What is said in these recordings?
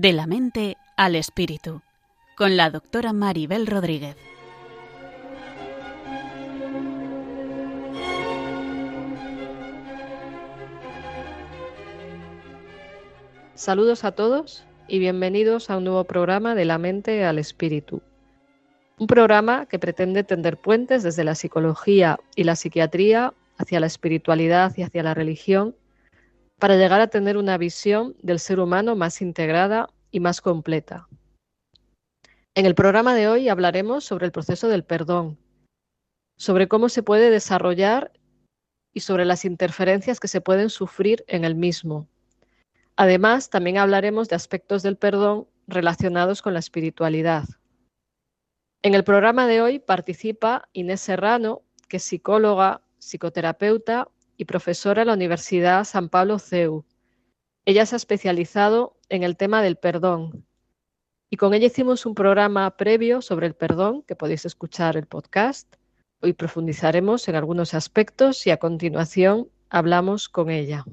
De la mente al espíritu, con la doctora Maribel Rodríguez. Saludos a todos y bienvenidos a un nuevo programa de la mente al espíritu. Un programa que pretende tender puentes desde la psicología y la psiquiatría hacia la espiritualidad y hacia la religión para llegar a tener una visión del ser humano más integrada y más completa. En el programa de hoy hablaremos sobre el proceso del perdón, sobre cómo se puede desarrollar y sobre las interferencias que se pueden sufrir en el mismo. Además, también hablaremos de aspectos del perdón relacionados con la espiritualidad. En el programa de hoy participa Inés Serrano, que es psicóloga, psicoterapeuta y profesora en la Universidad San Pablo CEU. Ella se ha especializado en el tema del perdón y con ella hicimos un programa previo sobre el perdón, que podéis escuchar el podcast. Hoy profundizaremos en algunos aspectos y a continuación hablamos con ella.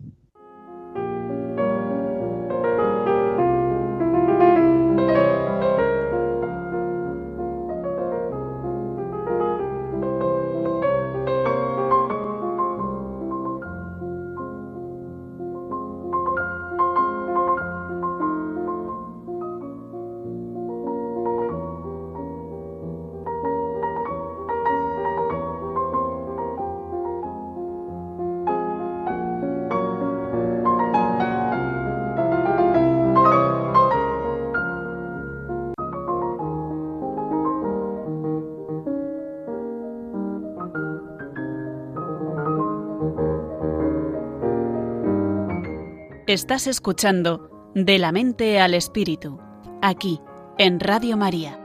Estás escuchando De la mente al espíritu, aquí, en Radio María.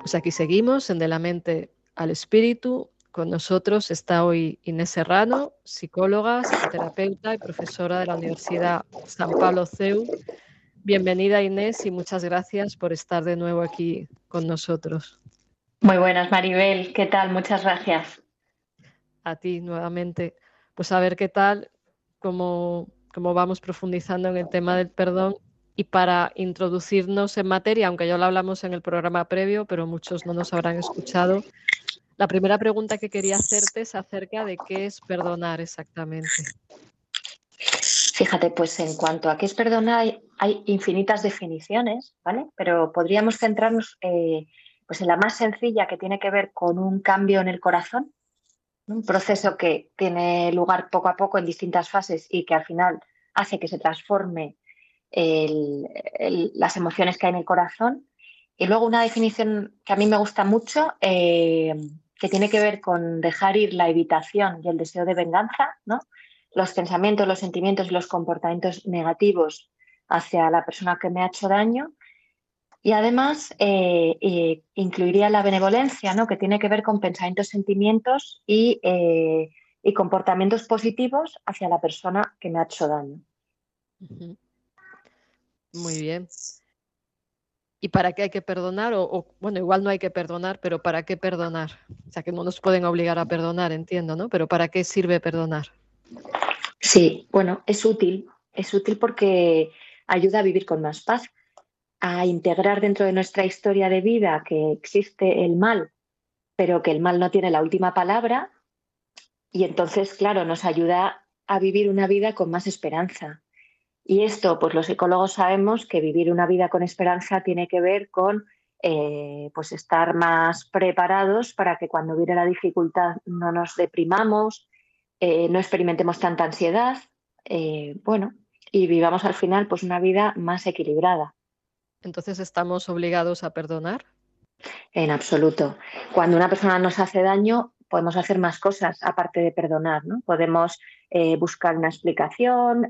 Pues aquí seguimos en De la mente al espíritu con nosotros está hoy Inés Serrano, psicóloga, psicoterapeuta y profesora de la Universidad San Pablo CEU. Bienvenida Inés y muchas gracias por estar de nuevo aquí con nosotros. Muy buenas Maribel, ¿qué tal? Muchas gracias. A ti nuevamente. Pues a ver qué tal, cómo, cómo vamos profundizando en el tema del perdón y para introducirnos en materia, aunque ya lo hablamos en el programa previo, pero muchos no nos habrán escuchado, la primera pregunta que quería hacerte es acerca de qué es perdonar exactamente. Fíjate, pues en cuanto a qué es perdonar, hay, infinitas definiciones, ¿vale? Pero podríamos centrarnos eh, pues en la más sencilla que tiene que ver con un cambio en el corazón, un proceso que tiene lugar poco a poco en distintas fases y que al final hace que se transforme las emociones que hay en el corazón. Y luego una definición que a mí me gusta mucho, eh, que tiene que ver con dejar ir la evitación y el deseo de venganza, ¿no? los pensamientos, los sentimientos y los comportamientos negativos hacia la persona que me ha hecho daño. Y además eh, eh, incluiría la benevolencia, ¿no? que tiene que ver con pensamientos, sentimientos y, eh, y, comportamientos positivos hacia la persona que me ha hecho daño. Muy bien. ¿Y para qué hay que perdonar? O, bueno, igual no hay que perdonar, pero ¿para qué perdonar? O sea, que no nos pueden obligar a perdonar, entiendo, ¿no? Pero ¿para qué sirve perdonar? Sí, bueno, es útil. Es útil porque ayuda a vivir con más paz, a integrar dentro de nuestra historia de vida que existe el mal, pero que el mal no tiene la última palabra. Y entonces, claro, nos ayuda a vivir una vida con más esperanza, y esto, pues los psicólogos sabemos que vivir una vida con esperanza tiene que ver con eh, pues estar más preparados para que cuando viene la dificultad no nos deprimamos, eh, no experimentemos tanta ansiedad, eh, bueno, y vivamos al final pues una vida más equilibrada. Entonces, ¿estamos obligados a perdonar? En absoluto. Cuando una persona nos hace daño, podemos hacer más cosas aparte de perdonar, ¿no? Podemos buscar una explicación,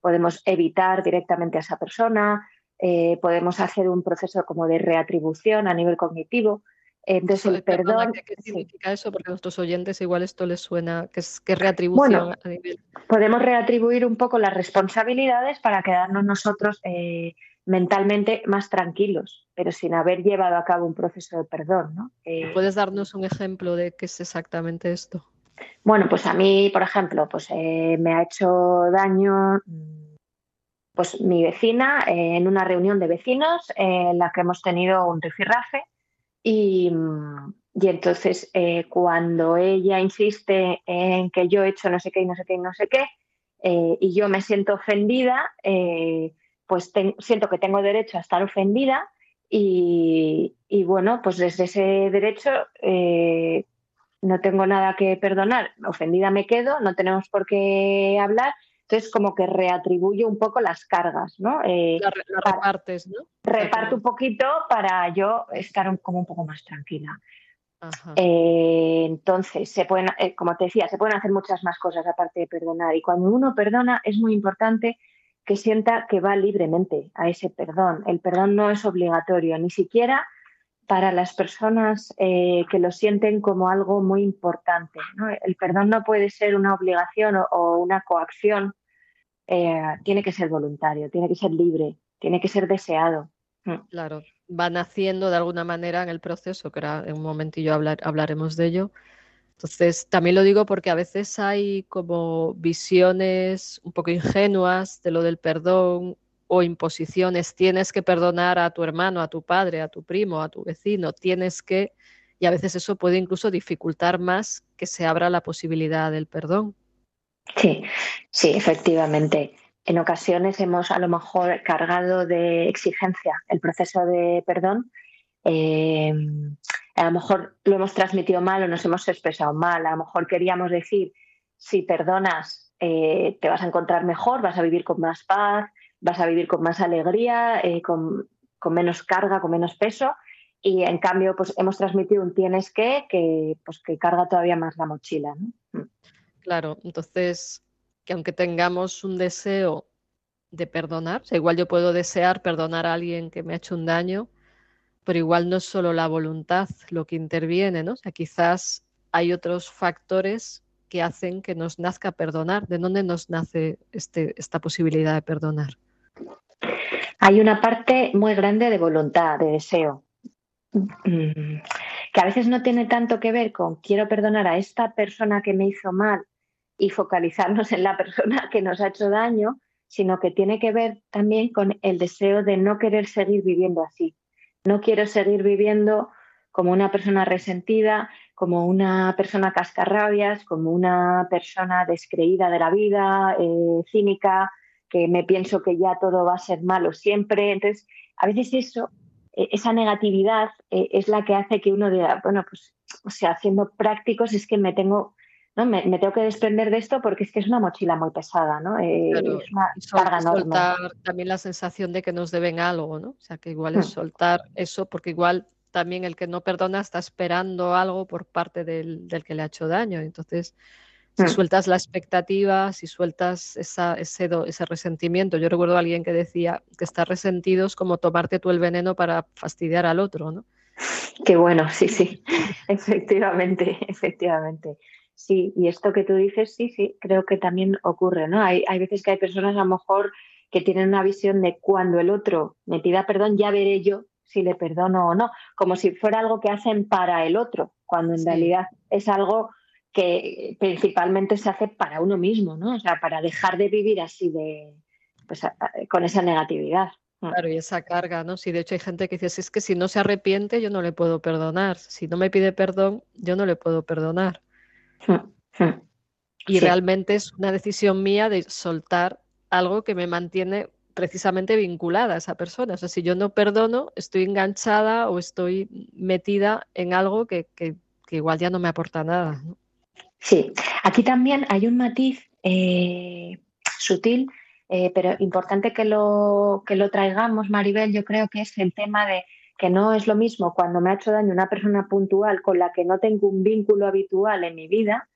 podemos evitar directamente a esa persona, eh, podemos hacer un proceso como de reatribución a nivel cognitivo. Entonces, el perdón. ¿Qué, significa eso? Porque a nuestros oyentes igual esto les suena, que es, que reatribución a nivel. Podemos reatribuir un poco las responsabilidades para quedarnos nosotros eh, mentalmente más tranquilos, pero sin haber llevado a cabo un proceso de perdón. ¿no? Eh, ¿Puedes darnos un ejemplo de qué es exactamente esto? Bueno, pues a mí, por ejemplo, pues eh, me ha hecho daño pues mi vecina en una reunión de vecinos en la que hemos tenido un rifirrafe y, y entonces eh, cuando ella insiste en que yo he hecho no sé qué y no sé qué y no sé qué, eh, y yo me siento ofendida, eh, pues siento que tengo derecho a estar ofendida y, y bueno, pues desde ese derecho no tengo nada que perdonar, ofendida me quedo, no tenemos por qué hablar entonces, como que reatribuyo un poco las cargas, ¿no? Eh, la, repartes, ¿no? Reparto un poquito para yo estar como un poco más tranquila. Eh, entonces, se pueden, eh, como te decía, se pueden hacer muchas más cosas aparte de perdonar. Y cuando uno perdona, es muy importante que sienta que va libremente a ese perdón. El perdón no es obligatorio, ni siquiera para las personas que lo sienten como algo muy importante. El perdón no puede ser una obligación o, una coacción eh, tiene que ser voluntario, tiene que ser libre, tiene que ser deseado. Mm. Claro, va naciendo de alguna manera en el proceso, que en un momentillo hablar, hablaremos de ello. Entonces, también lo digo porque a veces hay como visiones un poco ingenuas de lo del perdón o imposiciones. Tienes que perdonar a tu hermano, a tu padre, a tu primo, a tu vecino. Tienes que... Y a veces eso puede incluso dificultar más que se abra la posibilidad del perdón. Sí, sí, efectivamente. En ocasiones hemos a lo mejor cargado de exigencia el proceso de perdón. Em, a lo mejor lo hemos transmitido mal o nos hemos expresado mal. A lo mejor queríamos decir, si perdonas, eh, te vas a encontrar mejor, vas a vivir con más paz, vas a vivir con más alegría, eh, con, menos carga, con menos peso. Y en cambio, pues hemos transmitido un tienes que que, pues, que carga todavía más la mochila. ¿no? Mm. Claro, entonces, que aunque tengamos un deseo de perdonar, igual yo puedo desear perdonar a alguien que me ha hecho un daño, pero igual no es solo la voluntad lo que interviene, ¿no? O sea, quizás hay otros factores que hacen que nos nazca perdonar. ¿De dónde nos nace este, esta posibilidad de perdonar? Hay una parte muy grande de voluntad, de deseo, mm, que a veces no tiene tanto que ver con quiero perdonar a esta persona que me hizo mal y focalizarnos en la persona que nos ha hecho daño, sino que tiene que ver también con el deseo de no querer seguir viviendo así. No quiero seguir viviendo como una persona resentida, como una persona cascarrabias, como una persona descreída de la vida, eh, cínica, que me pienso que ya todo va a ser malo siempre. Entonces, a veces eso, e, esa negatividad eh, es la que hace que uno diga, bueno, pues, o sea, haciendo prácticos es que me tengo ¿no? Me, tengo que desprender de esto porque es que es una mochila muy pesada, ¿no? Eh, es una carga soltar también la sensación de que nos deben algo, ¿no? O sea, que igual es hmm. soltar eso porque igual también el que no perdona está esperando algo por parte del, que le ha hecho daño. Entonces, si hmm. sueltas la expectativa, si sueltas esa, ese, ese resentimiento, yo recuerdo a alguien que decía que estar resentido es como tomarte tú el veneno para fastidiar al otro, ¿no? Qué bueno, sí, sí, efectivamente, efectivamente. Sí, y esto que tú dices, sí, sí, creo que también ocurre, ¿no? Hay, hay veces que hay personas a lo mejor que tienen una visión de cuando el otro me pida perdón, ya veré yo si le perdono o no, como si fuera algo que hacen para el otro, cuando en realidad es algo que principalmente se hace para uno mismo, ¿no? O sea, para dejar de vivir así de, pues, con esa negatividad. Claro, y esa carga, ¿no? Si de hecho hay gente que dice, es que si no se arrepiente, yo no le puedo perdonar. Si no me pide perdón, yo no le puedo perdonar. Y realmente es una decisión mía de soltar algo que me mantiene precisamente vinculada a esa persona. O sea, si yo no perdono, estoy enganchada o estoy metida en algo que, igual ya no me aporta nada. Sí, aquí también hay un matiz eh, sutil, eh, pero importante que lo, que lo traigamos, Maribel, yo creo que es el tema de que no es lo mismo cuando me ha hecho daño una persona puntual con la que no tengo un vínculo habitual en mi vida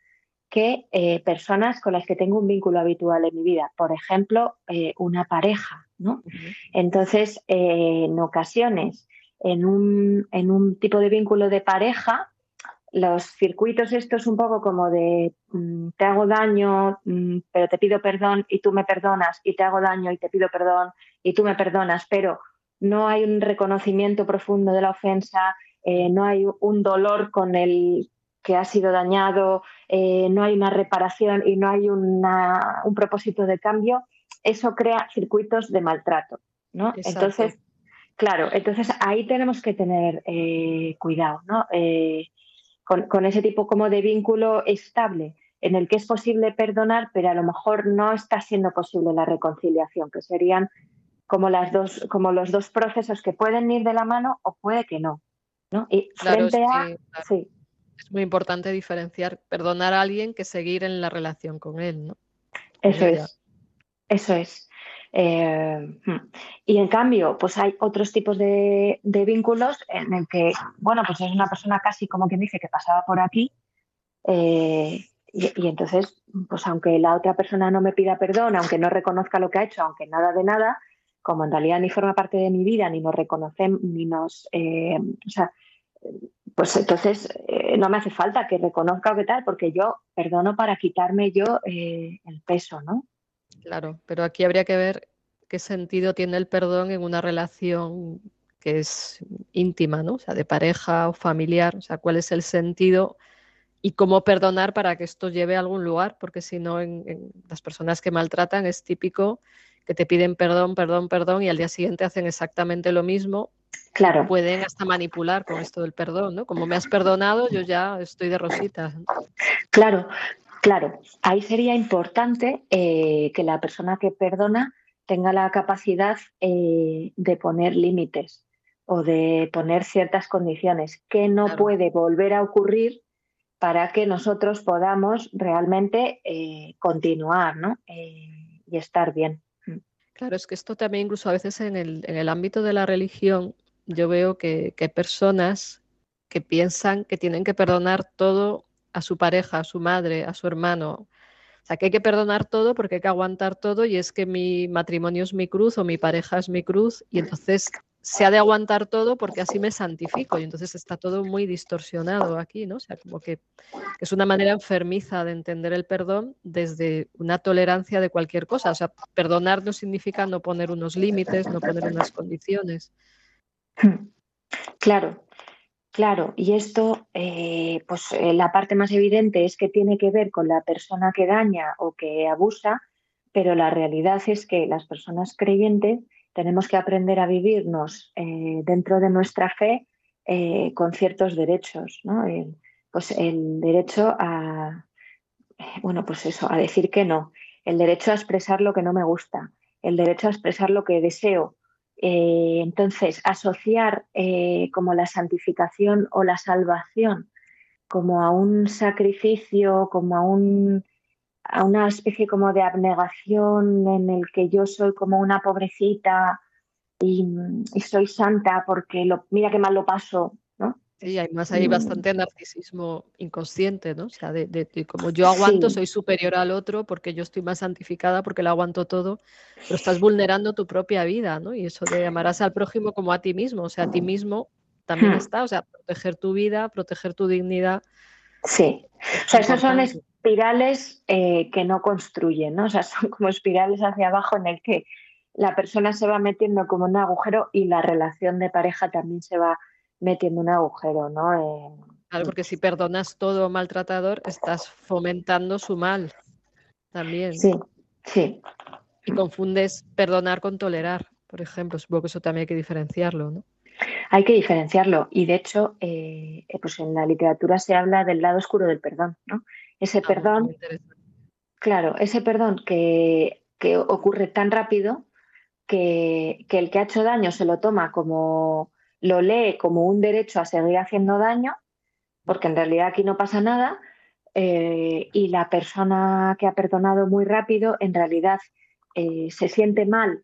que eh, personas con las que tengo un vínculo habitual en mi vida. Por ejemplo, eh, una pareja. ¿no? Entonces, eh, en ocasiones, en un, en un tipo de vínculo de pareja, los circuitos estos un poco como de mm, te hago daño, mm, pero te pido perdón y tú me perdonas, y te hago daño y te pido perdón y tú me perdonas, pero no hay un reconocimiento profundo de la ofensa, eh, no hay un dolor con el que ha sido dañado, eh, no hay una reparación y no hay una, un propósito de cambio, eso crea circuitos de maltrato. ¿no? Entonces, claro, entonces ahí tenemos que tener eh, cuidado, ¿no? con, ese tipo como de vínculo estable en el que es posible perdonar, pero a lo mejor no está siendo posible la reconciliación, que serían como las dos, como los dos procesos que pueden ir de la mano o puede que no. ¿no? Y frente a. Sí. Es muy importante diferenciar perdonar a alguien que seguir en la relación con él, ¿no? Eso es. Eso es. Eh, hmm. y en cambio, pues hay otros tipos de, vínculos en el que, bueno, pues es una persona casi como quien dice que pasaba por aquí. Eh, y, entonces, pues aunque la otra persona no me pida perdón, aunque no reconozca lo que ha hecho, aunque nada de nada, como en realidad ni forma parte de mi vida, ni nos reconocemos, ni nos. Eh, o sea, pues entonces no me hace falta que reconozca o qué tal, porque yo perdono para quitarme yo el peso, ¿no? Claro, pero aquí habría que ver qué sentido tiene el perdón en una relación que es íntima, ¿no? O sea, de pareja o familiar, o sea, cuál es el sentido y cómo perdonar para que esto lleve a algún lugar, porque si no, en, las personas que maltratan es típico que te piden perdón, perdón, perdón y al día siguiente hacen exactamente lo mismo. Claro. Pueden hasta manipular con esto del perdón, ¿no? Como me has perdonado, yo ya estoy de rosita. Claro, Claro, ahí sería importante eh, que la persona que perdona tenga la capacidad eh, de poner límites o de poner ciertas condiciones que no puede volver a ocurrir para que nosotros podamos realmente eh, continuar y estar bien. Claro, es que esto también incluso a veces en el, en el ámbito de la religión yo veo que, que hay personas que piensan que tienen que perdonar todo a su pareja, a su madre, a su hermano. O sea, que hay que perdonar todo porque hay que aguantar todo y es que mi matrimonio es mi cruz o mi pareja es mi cruz y entonces se ha de aguantar todo porque así me santifico y entonces está todo muy distorsionado aquí, ¿no? O sea, como que, es una manera enfermiza de entender el perdón desde una tolerancia de cualquier cosa. O sea, perdonar no significa no poner unos límites, no poner unas condiciones. Claro, Claro, y esto, eh, pues eh, la parte más evidente es que tiene que ver con la persona que daña o que abusa, pero la realidad es que las personas creyentes tenemos que aprender a vivirnos eh, dentro de nuestra fe con ciertos derechos, ¿no? pues el derecho a, bueno, pues eso, a decir que no, el derecho a expresar lo que no me gusta, el derecho a expresar lo que deseo, eh, entonces, asociar eh, como la santificación o la salvación como a un sacrificio, como a, un, a una especie como de abnegación en el que yo soy como una pobrecita y, y soy santa porque lo, mira qué mal lo paso, Sí, además hay bastante narcisismo inconsciente, ¿no? O sea, de, como yo aguanto, soy superior al otro porque yo estoy más santificada porque lo aguanto todo, pero estás vulnerando tu propia vida, ¿no? Y eso de amarás al prójimo como a ti mismo, o sea, a ti mismo también hmm. está, o sea, proteger tu vida, proteger tu dignidad. Sí, o sea, esas son espirales eh, que no construyen, ¿no? O sea, son como espirales hacia abajo en el que la persona se va metiendo como un agujero y la relación de pareja también se va metiendo un agujero, ¿no? Claro, porque si perdonas todo maltratador, estás fomentando su mal también. Sí, sí. Y confundes perdonar con tolerar, por ejemplo. Supongo que eso también hay que diferenciarlo, ¿no? Hay que diferenciarlo. Y de hecho, eh, pues en la literatura se habla del lado oscuro del perdón, ¿no? Ese ah, perdón. Claro, ese perdón que, que ocurre tan rápido que, que el que ha hecho daño se lo toma como lo lee como un derecho a seguir haciendo daño, porque en realidad aquí no pasa nada, eh, y la persona que ha perdonado muy rápido en realidad eh, se siente mal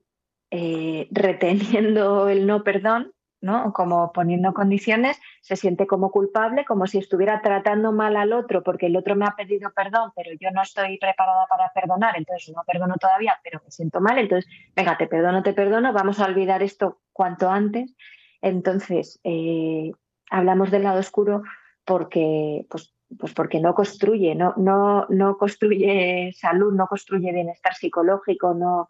reteniendo el no perdón, ¿no? como poniendo condiciones, se siente como culpable, como si estuviera tratando mal al otro porque el otro me ha pedido perdón, pero yo no estoy preparada para perdonar, entonces no perdono todavía, pero me siento mal, entonces, venga, te perdono, te perdono, vamos a olvidar esto cuanto antes Entonces, eh, hablamos del lado oscuro porque, pues, pues porque no construye, no, no, no construye salud, no construye bienestar psicológico, no,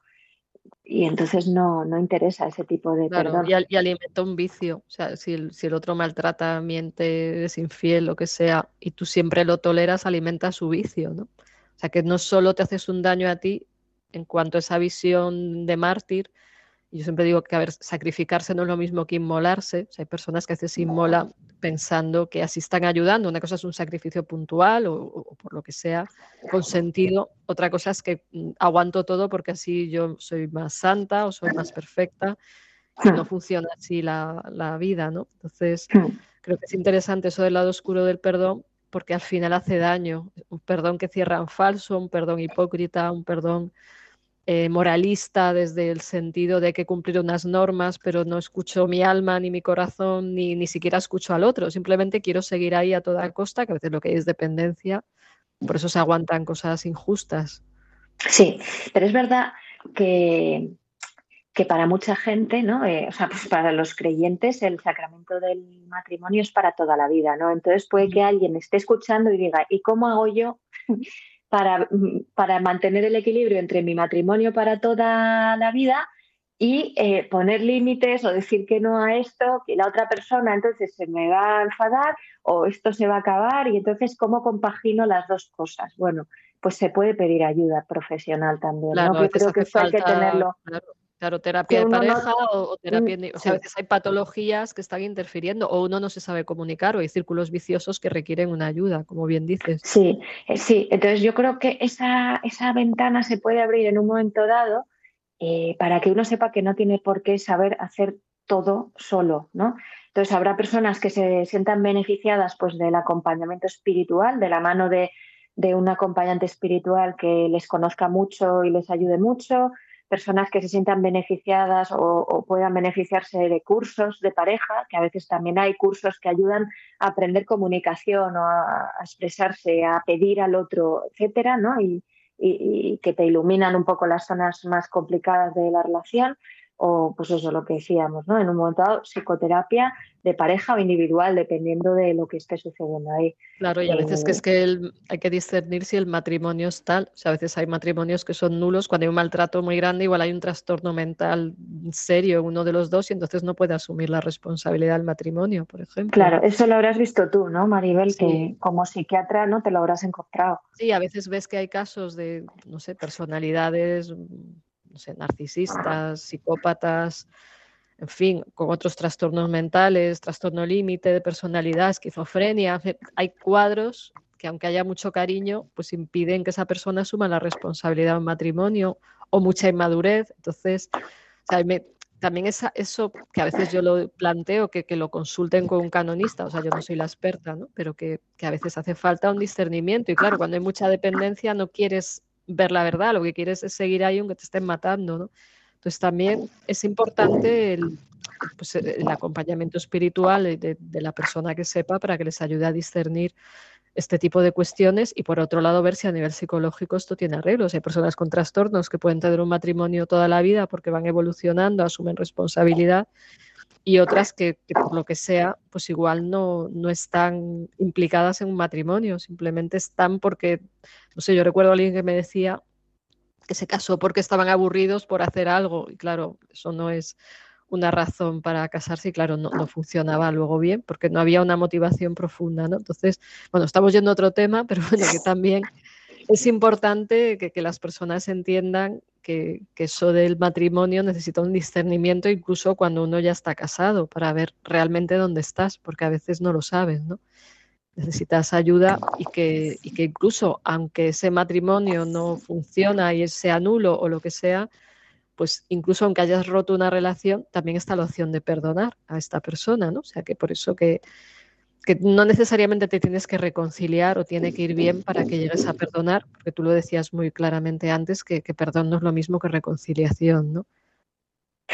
y entonces no, no interesa ese tipo de perdón. Y, alimenta un vicio. O sea, si el, si el otro maltrata, miente, es infiel, lo que sea, y tú siempre lo toleras, alimenta su vicio, ¿no? O sea, que no solo te haces un daño a ti en cuanto a esa visión de mártir, yo siempre digo que, a ver, sacrificarse no es lo mismo que inmolarse. hay personas que se inmola pensando que así están ayudando. Una cosa es un sacrificio puntual o, por lo que sea, con sentido. Otra cosa es que mm, aguanto todo porque así yo soy más santa o soy más perfecta. Y no funciona así la, la vida, ¿no? Entonces, creo que es interesante eso del lado oscuro del perdón porque al final hace daño. Un perdón que cierra en falso, un perdón hipócrita, un perdón eh, moralista desde el sentido de que cumplir unas normas, pero no escucho mi alma ni mi corazón, ni, ni siquiera escucho al otro. Simplemente quiero seguir ahí a toda costa, que a veces lo que hay es dependencia, por eso se aguantan cosas injustas. Sí, pero es verdad que, que para mucha gente, ¿no? Eh, o sea, pues para los creyentes el sacramento del matrimonio es para toda la vida, ¿no? Entonces puede que alguien esté escuchando y diga, ¿y cómo hago yo Mm, para, mantener el equilibrio entre mi matrimonio para toda la vida y eh, poner límites o decir que no a esto, que la otra persona entonces se me va a enfadar o esto se va a acabar y entonces cómo compagino las dos cosas. Bueno, pues se puede pedir ayuda profesional también. ¿no? creo que eso hay que tenerlo. Claro, terapia de pareja o, terapia. o sea, a veces hay patologías que están interfiriendo o uno no se sabe comunicar o hay círculos viciosos que requieren una ayuda, como bien dices. Sí, eh, sí. Entonces yo creo que esa, esa ventana se puede abrir en un momento dado eh, para que uno sepa que no tiene por qué saber hacer todo solo, ¿no? Entonces habrá personas que se sientan beneficiadas pues del acompañamiento espiritual, de la mano de, de un acompañante espiritual que les conozca mucho y les ayude mucho personas que se sientan beneficiadas o, puedan beneficiarse de cursos de pareja, que a veces también hay cursos que ayudan a aprender comunicación o a, expresarse, a pedir al otro, etcétera, ¿no? y, que te iluminan un poco las zonas más complicadas de la relación o pues eso lo que decíamos, ¿no? En un momento dado, psicoterapia de pareja o individual, dependiendo de lo que esté sucediendo ahí. Claro, y a veces que es que hay que discernir si el matrimonio es tal, o sea, a veces hay matrimonios que son nulos, cuando hay un maltrato muy grande, igual hay un trastorno mental serio en uno de los dos y entonces no puede asumir la responsabilidad del matrimonio, por ejemplo. Claro, eso lo habrás visto tú, ¿no, Maribel? Que como psiquiatra no te lo habrás encontrado. Sí, a veces ves que hay casos de, no sé, personalidades narcisistas, psicópatas, en fin, con otros trastornos mentales, trastorno límite de personalidad, esquizofrenia. Hay cuadros que aunque haya mucho cariño, pues impiden que esa persona asuma la responsabilidad de un matrimonio o mucha inmadurez. Entonces, también esa, eso que a veces yo lo planteo, que, que, lo consulten con un canonista, o sea, yo no soy la experta, ¿no? pero que, que a veces hace falta un discernimiento. Y claro, cuando hay mucha dependencia no quieres ver la verdad, lo que quieres es seguir ahí aunque te estén matando, ¿no? Entonces también es importante el, pues, acompañamiento espiritual de, la persona que sepa para que les ayude a discernir este tipo de cuestiones y por otro lado ver si a nivel psicológico esto tiene arreglos. Hay personas con trastornos que pueden tener un matrimonio toda la vida porque van evolucionando, asumen responsabilidad y otras que, por lo que sea, pues igual no, no están implicadas en un matrimonio, simplemente están porque, no sé, yo recuerdo a alguien que me decía que se casó porque estaban aburridos por hacer algo y claro, eso no es una razón para casarse y claro, no, no, funcionaba luego bien porque no había una motivación profunda, ¿no? Entonces, bueno, estamos yendo a otro tema, pero bueno, que también es importante que, las personas entiendan que, eso del matrimonio necesita un discernimiento incluso cuando uno ya está casado para ver realmente dónde estás, porque a veces no lo sabes, ¿no? Necesitas ayuda y que, y que incluso aunque ese matrimonio no funciona y sea nulo o lo que sea, pues incluso aunque hayas roto una relación, también está la opción de perdonar a esta persona, ¿no? O sea que por eso que que no necesariamente te tienes que reconciliar o tiene que ir bien para que llegues a perdonar, porque tú lo decías muy claramente antes, que, perdón no es lo mismo que reconciliación, ¿no?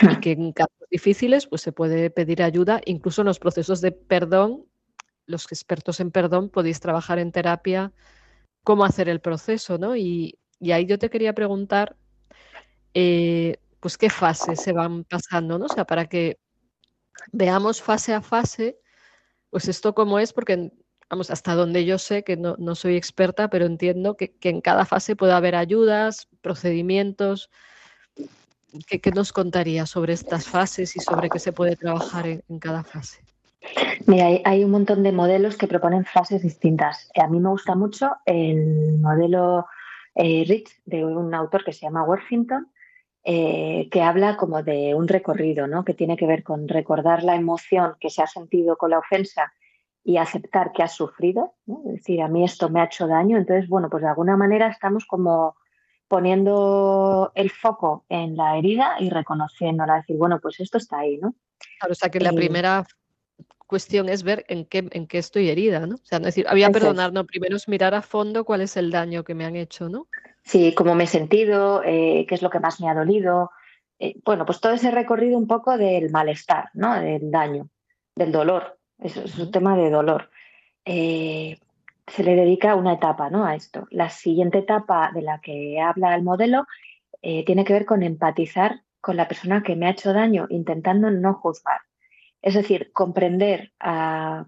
Y que en casos difíciles pues se puede pedir ayuda, incluso en los procesos de perdón, los expertos en perdón podéis trabajar en terapia cómo hacer el proceso, ¿no? Y, ahí yo te quería preguntar, eh, pues qué fases se van pasando, ¿no? O sea, para que veamos fase a fase, pues esto como es, porque vamos, hasta donde yo sé, que no, soy experta, pero entiendo que, en cada fase puede haber ayudas, procedimientos. ¿Qué, nos contaría sobre estas fases y sobre qué se puede trabajar en, cada fase? Mira, hay, un montón de modelos que proponen fases distintas. A mí me gusta mucho el modelo eh, Rich de un autor que se llama Worthington, eh, que habla como de un recorrido, ¿no? que tiene que ver con recordar la emoción que se ha sentido con la ofensa y aceptar que has sufrido, es decir, a mí esto me ha hecho daño, entonces, bueno, pues de alguna manera estamos como poniendo el foco en la herida y reconociéndola, decir, bueno, pues esto está ahí, ¿no? Claro, o sea que la primera cuestión es ver en qué, en qué estoy herida, ¿no? O sea, no decir, había perdonar, no, primero es mirar a fondo cuál es el daño que me han hecho, ¿no? Sí, cómo me he sentido, eh, qué es lo que más me ha dolido. Eh, bueno, pues todo ese recorrido un poco del malestar, ¿no? Del daño, del dolor. Eso es un tema de dolor. Eh, se le dedica una etapa ¿no? a esto. La siguiente etapa de la que habla el modelo tiene que ver con empatizar con la persona que me ha hecho daño, intentando no juzgar. Es decir, comprender a,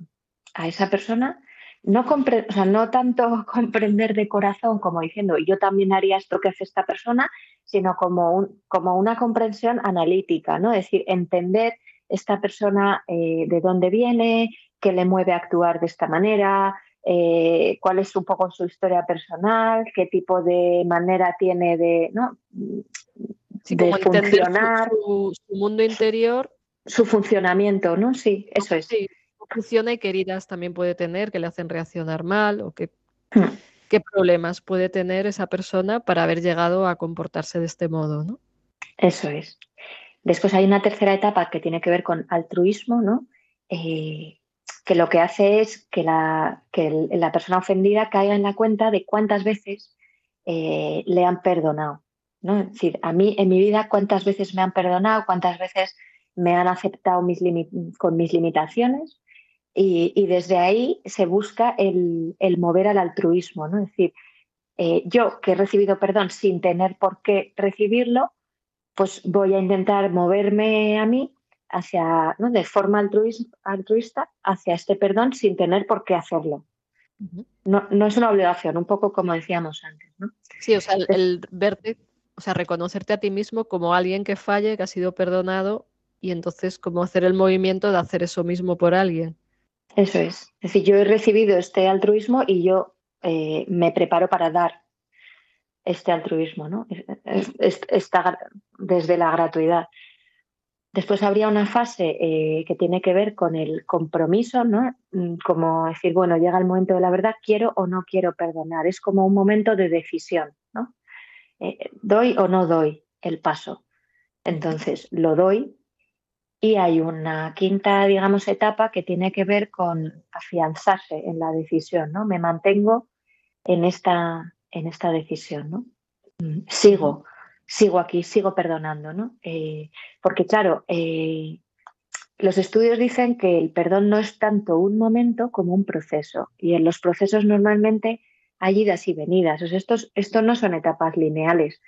a esa persona no, o sea, no tanto comprender de corazón como diciendo yo también haría esto que hace esta persona, sino como, un, como una comprensión analítica, ¿no? Es decir, entender esta persona eh, de dónde viene, qué le mueve a actuar de esta manera, eh, cuál es un poco su historia personal, qué tipo de manera tiene de, ¿no? de funcionar. Su, mundo interior. Su funcionamiento, ¿no? Sí, eso es funciona y qué heridas también puede tener que le hacen reaccionar mal o qué, hmm. qué problemas puede tener esa persona para haber llegado a comportarse de este modo, ¿no? Eso es. Después hay una tercera etapa que tiene que ver con altruismo, ¿no? Eh, que lo que hace es que la, que la persona ofendida caiga en la cuenta de cuántas veces eh, le han perdonado. ¿no? Es decir, a mí en mi vida cuántas veces me han perdonado, cuántas veces me han aceptado mis con mis limitaciones y, desde ahí se busca el, mover al altruismo, ¿no? Es decir, eh, yo que he recibido perdón sin tener por qué recibirlo, pues voy a intentar moverme a mí hacia, ¿no? de forma altruista hacia este perdón sin tener por qué hacerlo. No, no, es una obligación, un poco como decíamos antes. ¿no? Sí, o sea, el, verte, o sea, reconocerte a ti mismo como alguien que falle, que ha sido perdonado, y entonces como hacer el movimiento de hacer eso mismo por alguien. Eso es. Es decir, yo he recibido este altruismo y yo eh, me preparo para dar este altruismo, ¿no? desde la gratuidad. Después habría una fase eh, que tiene que ver con el compromiso, ¿no? Mm, como decir, bueno, llega el momento de la verdad, quiero o no quiero perdonar. Es como un momento de decisión, ¿no? Eh, ¿Doy o no doy el paso? Entonces, lo doy y hay una quinta, digamos, etapa que tiene que ver con afianzarse en la decisión, ¿no? Me mantengo en esta, en esta decisión, ¿no? Mm, sigo, sigo aquí, sigo perdonando, ¿no? Eh, porque claro, eh, los estudios dicen que el perdón no es tanto un momento como un proceso. Y en los procesos normalmente hay idas y venidas. O sea, estos, estos no son etapas lineales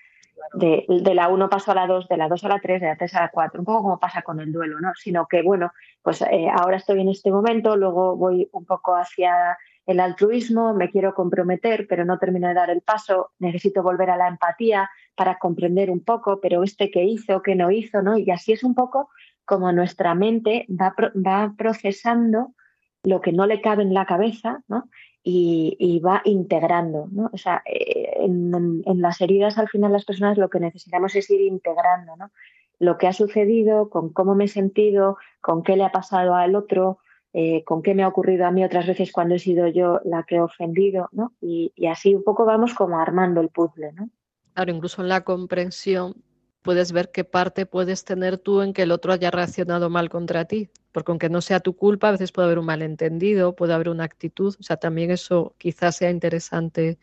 de, la 1 paso a la 2, de la 2 a la 3, de la 3 a la 4, un poco como pasa con el duelo, ¿no? Sino que, bueno, pues eh, ahora estoy en este momento, luego voy un poco hacia el altruismo, me quiero comprometer, pero no termino de dar el paso, necesito volver a la empatía para comprender un poco, pero este que hizo, que no hizo, ¿no? Y así es un poco como nuestra mente va, va procesando lo que no le cabe en la cabeza, ¿no? Y, va integrando. ¿no? O sea, eh, en, las heridas al final las personas lo que necesitamos es ir integrando ¿no? lo que ha sucedido, con cómo me he sentido, con qué le ha pasado al otro, eh, con qué me ha ocurrido a mí otras veces cuando he sido yo la que he ofendido, ¿no? Y, y así un poco vamos como armando el puzzle, ¿no? Claro, incluso en la comprensión puedes ver qué parte puedes tener tú en que el otro haya reaccionado mal contra ti porque aunque no sea tu culpa, a veces puede haber un malentendido, puede haber una actitud, o sea, también eso quizás sea interesante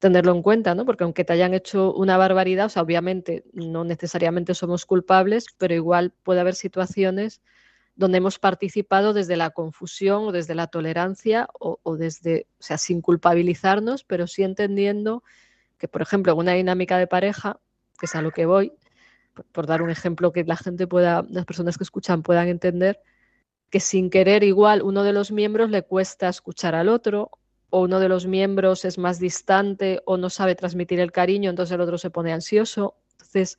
tenerlo en cuenta, ¿no? Porque aunque te hayan hecho una barbaridad, o sea, obviamente no necesariamente somos culpables, pero igual puede haber situaciones donde hemos participado desde la confusión o desde la tolerancia o, desde, o sea, sin culpabilizarnos, pero sí entendiendo que, por ejemplo, en una dinámica de pareja, que es a lo que voy, por dar un ejemplo que la gente pueda, las personas que escuchan puedan entender, que sin querer igual uno de los miembros le cuesta escuchar al otro, o uno de los miembros es más distante o no sabe transmitir el cariño, entonces el otro se pone ansioso. Entonces,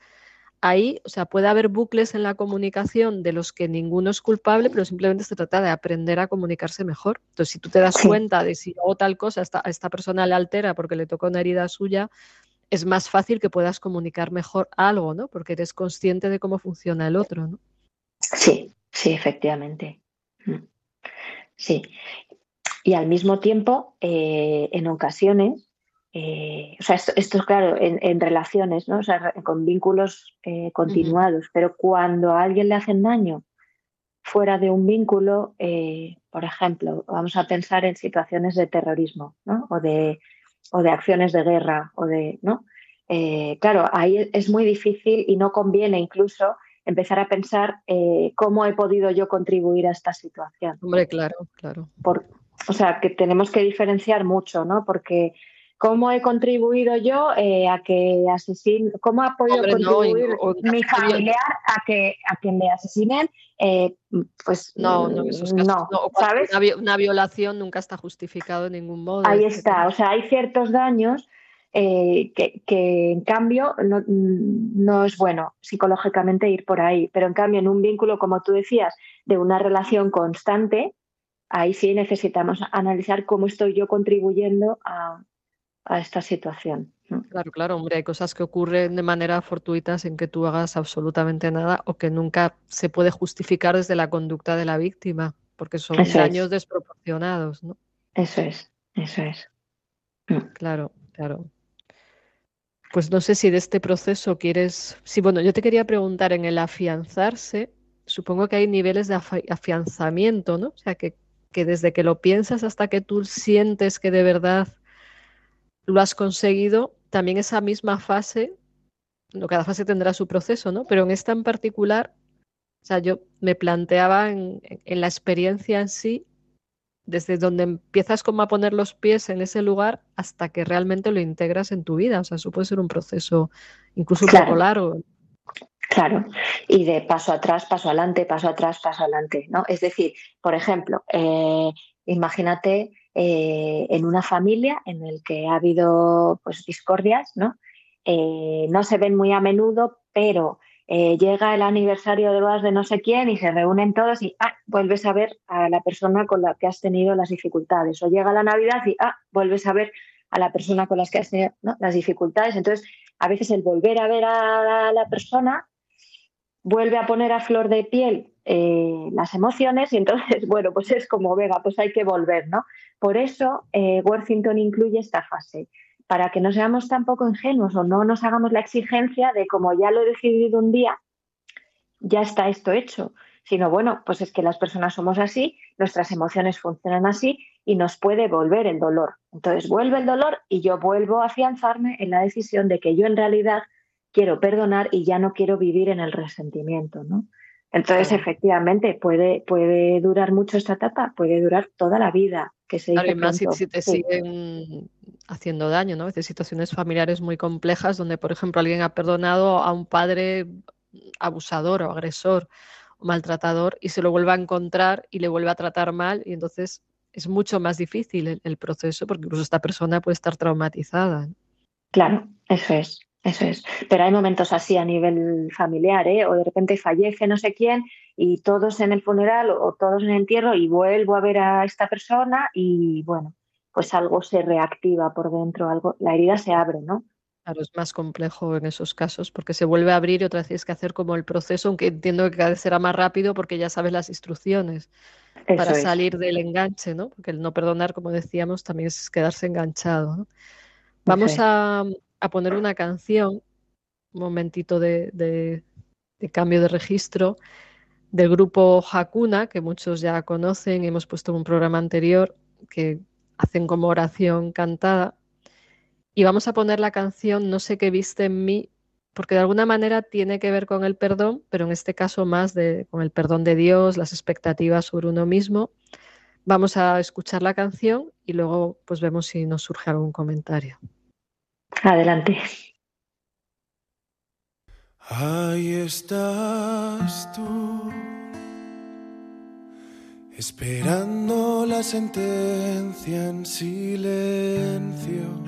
ahí, o sea, puede haber bucles en la comunicación de los que ninguno es culpable, pero simplemente se trata de aprender a comunicarse mejor. Entonces, si tú te das cuenta de si o tal cosa a esta persona le altera porque le toca una herida suya, es más fácil que puedas comunicar mejor algo, ¿no? Porque eres consciente de cómo funciona el otro, ¿no? Sí, sí, efectivamente. Mm. Sí. Y al mismo tiempo, eh, en ocasiones, eh, o sea, esto, es claro, en, relaciones, ¿no? O sea, con vínculos eh, continuados, pero cuando a alguien le hacen daño fuera de un vínculo, por ejemplo, vamos a pensar en situaciones de terrorismo, ¿no? O de, o de acciones de guerra, o de, ¿no? claro, ahí es muy difícil y no conviene incluso empezar a pensar cómo he podido yo contribuir a esta situación. Hombre, claro, claro. o sea, que tenemos que diferenciar mucho, ¿no? Porque ¿Cómo he contribuido yo eh, a que asesinen, cómo ha podido contribuir mi familiar a que, a que me asesinen? Eh, pues no, no, esos casos, ¿sabes? Una, violación nunca está justificado de ningún modo. Ahí está, o sea, hay ciertos daños eh, que, que, en cambio no, no, es bueno psicológicamente ir por ahí, pero en cambio en un vínculo, como tú decías, de una relación constante, ahí sí necesitamos analizar cómo estoy yo contribuyendo a, a esta situación. Claro, claro, hombre, hay cosas que ocurren de manera fortuita sin que tú hagas absolutamente nada o que nunca se puede justificar desde la conducta de la víctima, porque son daños desproporcionados, ¿no? Eso es, eso es. Mm. Claro, claro. Pues no sé si de este proceso quieres. Sí, bueno, yo te quería preguntar en el afianzarse, supongo que hay niveles de afianzamiento, ¿no? O sea, que, que desde que lo piensas hasta que tú sientes que de verdad lo has conseguido, también esa misma fase, no, cada fase tendrá su proceso, ¿no? Pero en esta en particular, o sea, yo me planteaba en, la experiencia en sí, desde donde empiezas como a poner los pies en ese lugar hasta que realmente lo integras en tu vida. O sea, eso puede ser un proceso incluso un poco largo. Claro, y de paso atrás, paso adelante, paso atrás, paso adelante, ¿no? Es decir, por ejemplo, eh, imagínate eh, en una familia en el que ha habido pues, discordias, ¿no? Eh, no se ven muy a menudo, pero eh, llega el aniversario de bodas de no sé quién y se reúnen todos y ah, vuelves a ver a la persona con la que has tenido las dificultades. O llega la Navidad y ah, vuelves a ver a la persona con la que has tenido las dificultades. Entonces, a veces el volver a ver a la persona vuelve a poner a flor de piel eh, las emociones y entonces, bueno, pues es como, venga, pues hay que volver, ¿no? Por eso eh, Worthington incluye esta fase, para que no seamos tampoco ingenuos o no nos hagamos la exigencia de como ya lo he decidido un día, ya está esto hecho, sino bueno, pues es que las personas somos así, nuestras emociones funcionan así y nos puede volver el dolor. Entonces vuelve el dolor y yo vuelvo a afianzarme en la decisión de que yo en realidad quiero perdonar y ya no quiero vivir en el resentimiento, ¿no? Entonces, efectivamente, puede, puede durar mucho esta etapa, puede durar toda la vida. Que se Además, si, te siguen haciendo daño, ¿no? A veces situaciones familiares muy complejas donde, por ejemplo, alguien ha perdonado a un padre abusador o agresor o maltratador y se lo vuelve a encontrar y le vuelve a tratar mal y entonces es mucho más difícil el, proceso porque incluso esta persona puede estar traumatizada. Claro, eso es. Eso es. Pero hay momentos así a nivel familiar, ¿eh? O de repente fallece no sé quién y todos en el funeral o todos en el entierro y vuelvo a ver a esta persona y bueno, pues algo se reactiva por dentro, algo, la herida se abre, ¿no? Claro, es más complejo en esos casos porque se vuelve a abrir y otra vez tienes que hacer como el proceso, aunque entiendo que cada vez será más rápido porque ya sabes las instrucciones para salir del enganche, ¿no? Porque el no perdonar, como decíamos, también es quedarse enganchado. ¿no? Vamos a, a poner una canción, un momentito de, cambio de registro, del grupo Hakuna, que muchos ya conocen, hemos puesto un programa anterior que hacen como oración cantada. Y vamos a poner la canción No sé qué viste en mí, porque de alguna manera tiene que ver con el perdón, pero en este caso más con el perdón de Dios, las expectativas sobre uno mismo. Vamos a escuchar la canción y luego pues vemos si nos surge algún comentario. Adelante. Ahí estás tú, esperando la sentencia en silencio.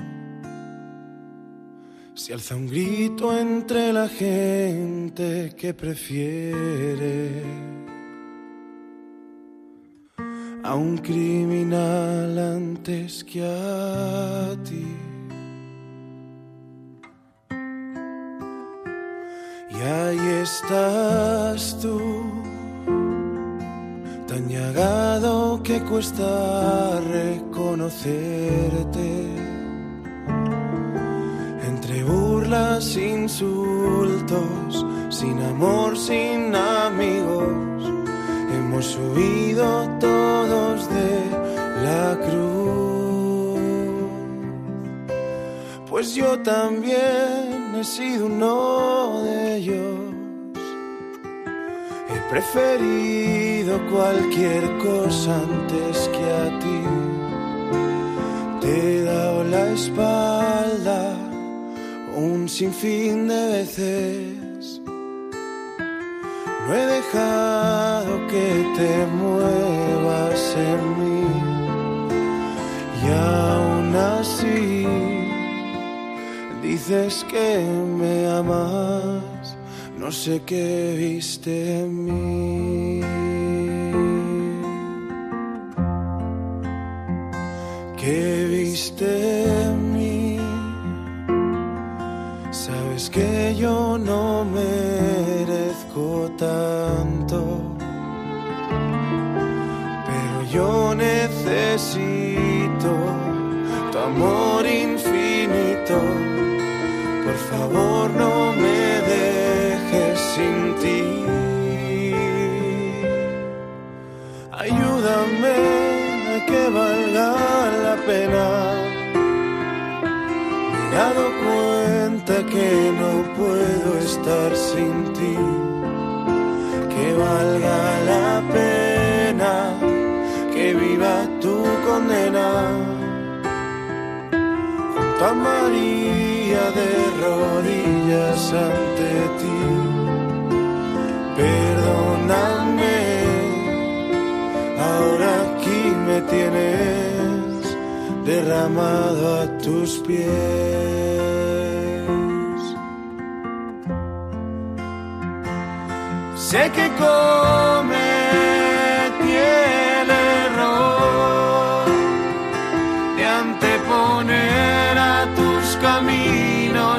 Se alza un grito entre la gente que prefiere a un criminal antes que a ti. Y ahí estás tú, tan llagado que cuesta reconocerte burlas, insultos, sin amor, sin amigos. Hemos huido todos de la cruz. Pues yo también he sido uno de ellos. He preferido cualquier cosa antes que a ti. Te he dado la espalda un sinfín de veces. No he dejado que te muevas en mí dices que me amas, no sé qué viste en mí. ¿Qué viste en mí? que yo no merezco tanto, pero yo necesito tu amor infinito. Por favor, no me dejes sin ti. Ayúdame a que valga la pena me he dado cuenta que no puedo estar sin ti, que valga la pena que viva tu condena. Junto a De rodillas ante ti, perdóname, ahora aquí me tienes derramado a tus pies. Sé que cometí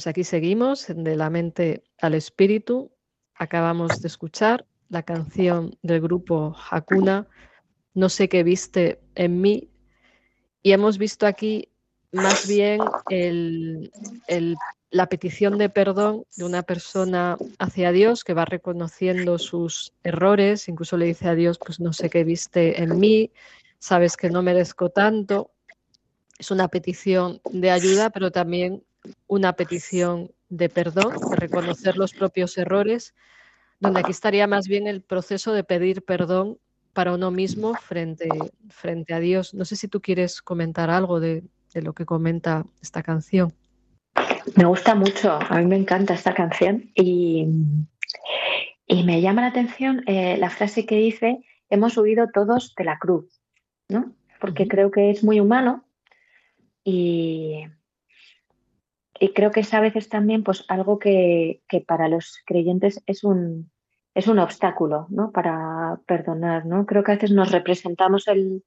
Pues aquí seguimos, de la mente al espíritu. Acabamos de escuchar la canción del grupo Hakuna, No sé qué viste en mí. Y hemos visto aquí más bien la petición de perdón de una persona hacia Dios que va reconociendo sus errores, incluso le dice a Dios, pues no sé qué viste en mí, sabes que no merezco tanto. Es una petición de ayuda, pero también una petición de perdón, de reconocer los propios errores, donde aquí estaría más bien el proceso de pedir perdón para uno mismo frente, frente a Dios. No sé si tú quieres comentar algo de, de lo que comenta esta canción. Me gusta mucho, a mí me encanta esta canción y, y me llama la atención eh, la frase que dice, hemos huido todos de la cruz, ¿no? Porque creo que es muy humano y, y creo que es a veces también pues, algo que, que para los creyentes es un, es un obstáculo ¿no? para perdonar. ¿no? Creo que a veces nos representamos el,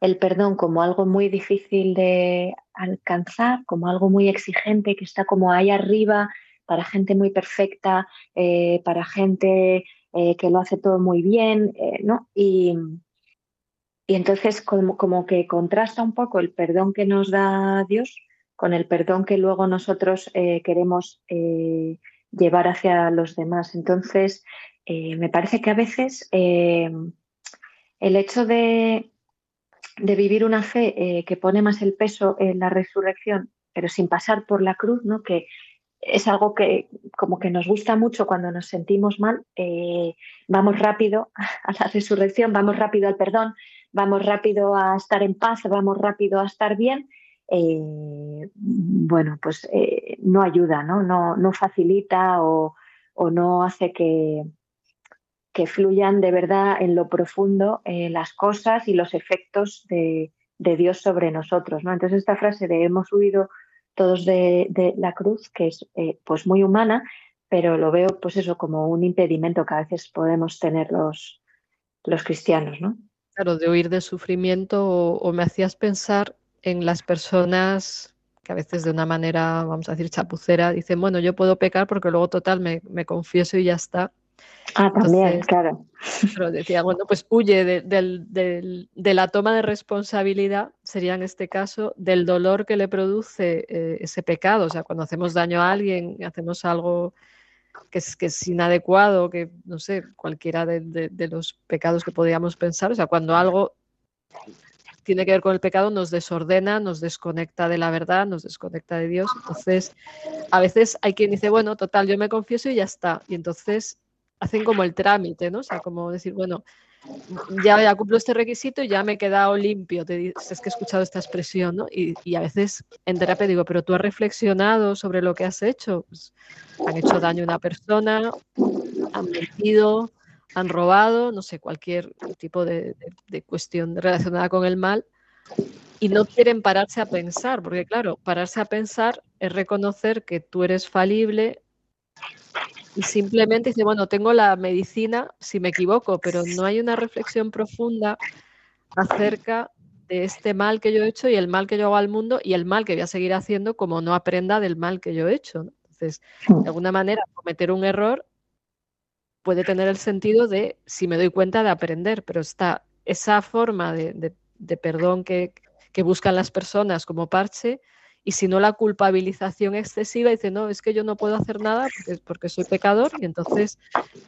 el perdón como algo muy difícil de alcanzar, como algo muy exigente que está como ahí arriba para gente muy perfecta, eh, para gente eh, que lo hace todo muy bien, eh, ¿no? Y, Y entonces como, como, que contrasta un poco el perdón que nos da Dios con el perdón que luego nosotros eh, queremos eh, llevar hacia los demás. Entonces, eh, me parece que a veces el hecho de, de, vivir una fe que pone más el peso en la resurrección, pero sin pasar por la cruz, ¿no? que es algo que como que nos gusta mucho cuando nos sentimos mal, vamos rápido a la resurrección, vamos rápido al perdón, vamos rápido a estar en paz, vamos rápido a estar bien, eh, bueno, pues eh, no ayuda, ¿no? No, no facilita o, no hace que, que, fluyan de verdad en lo profundo las cosas y los efectos de, de Dios sobre nosotros, ¿no? Entonces esta frase de hemos huido todos de, la cruz, que es eh, pues muy humana, pero lo veo pues eso como un impedimento que a veces podemos tener los, los cristianos, ¿no? Claro, de huir del sufrimiento o, me hacías pensar en las personas que a veces de una manera, vamos a decir, chapucera, dicen, bueno, yo puedo pecar porque luego total me, me confieso y ya está. Ah, también, claro. Pero decía, bueno, pues huye de, la toma de responsabilidad, sería en este caso, del dolor que le produce eh, ese pecado. O sea, cuando hacemos daño a alguien, hacemos algo que es, que es inadecuado, que no sé, cualquiera de, los pecados que podríamos pensar. O sea, cuando algo tiene que ver con el pecado, nos desordena, nos desconecta de la verdad, nos desconecta de Dios. Entonces, a veces hay quien dice, bueno, total, yo me confieso y ya está. Y entonces hacen como el trámite, ¿no? O sea, como decir, bueno, ya, ya cumplo este requisito y ya me he quedado limpio. Es que he escuchado esta expresión, ¿no? Y, y, a veces en terapia digo, pero tú has reflexionado sobre lo que has hecho. Pues, han hecho daño a una persona, han mentido, han robado, no sé, cualquier tipo de, de cuestión relacionada con el mal. Y no quieren pararse a pensar, porque claro, pararse a pensar es reconocer que tú eres falible, y simplemente dice, bueno, tengo la medicina si me equivoco, pero no hay una reflexión profunda acerca de este mal que yo he hecho y el mal que yo hago al mundo y el mal que voy a seguir haciendo como no aprenda del mal que yo he hecho. Entonces, de alguna manera, cometer un error puede tener el sentido de si me doy cuenta de aprender, pero está esa forma de, perdón que, buscan las personas como parche y si no la culpabilización excesiva, dice, no, es que yo no puedo hacer nada porque, porque soy pecador y entonces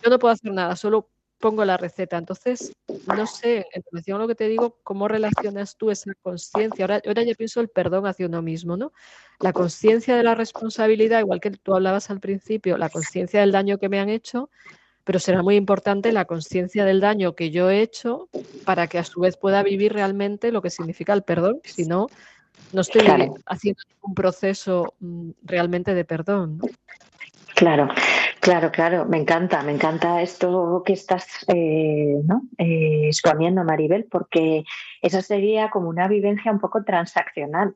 yo no puedo hacer nada, solo pongo la receta. Entonces, no sé, en relación a lo que te digo, ¿cómo relacionas tú esa conciencia? Ahora, ahora yo pienso el perdón hacia uno mismo, ¿no? La conciencia de la responsabilidad, igual que tú hablabas al principio, la conciencia del daño que me han hecho, pero será muy importante la conciencia del daño que yo he hecho para que a su vez pueda vivir realmente lo que significa el perdón. Si no, no estoy haciendo un proceso mm, realmente de perdón. Claro, claro, claro. Me encanta, me encanta esto que estás eh, ¿no? Eh, exponiendo, Maribel, porque esa sería como una vivencia un poco transaccional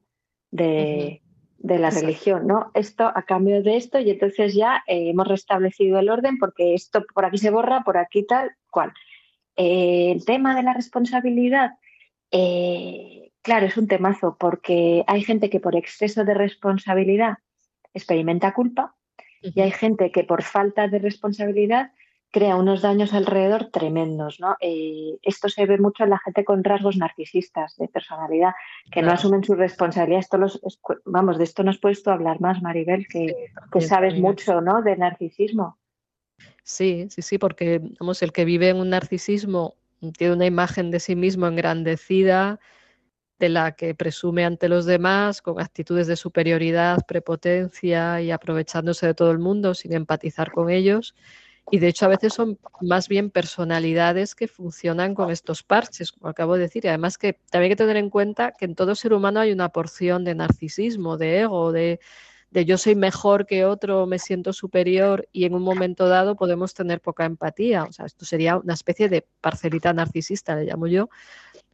de, la religión, ¿no? Esto a cambio de esto, y entonces ya eh, hemos restablecido el orden porque esto por aquí se borra, por aquí tal, cual. el tema de la responsabilidad. Claro, es un temazo porque hay gente que por exceso de responsabilidad experimenta culpa y hay gente que por falta de responsabilidad crea unos daños alrededor tremendos. ¿no? Eh, esto se ve mucho en la gente con rasgos narcisistas de personalidad, que no asumen su responsabilidad. Esto los, vamos, de esto nos puedes tú hablar más, Maribel, que, que sabes mucho ¿no? de narcisismo. Sí, sí, sí, porque vamos, el que vive en un narcisismo tiene una imagen de sí mismo engrandecida, de la que presume ante los demás con actitudes de superioridad, prepotencia y aprovechándose de todo el mundo sin empatizar con ellos. Y de hecho a veces son más bien personalidades que funcionan con estos parches, como acabo de decir. Y además que también hay que tener en cuenta que en todo ser humano hay una porción de narcisismo, de ego, de, de yo soy mejor que otro, me siento superior y en un momento dado podemos tener poca empatía. O sea, esto sería una especie de parcelita narcisista, le llamo yo.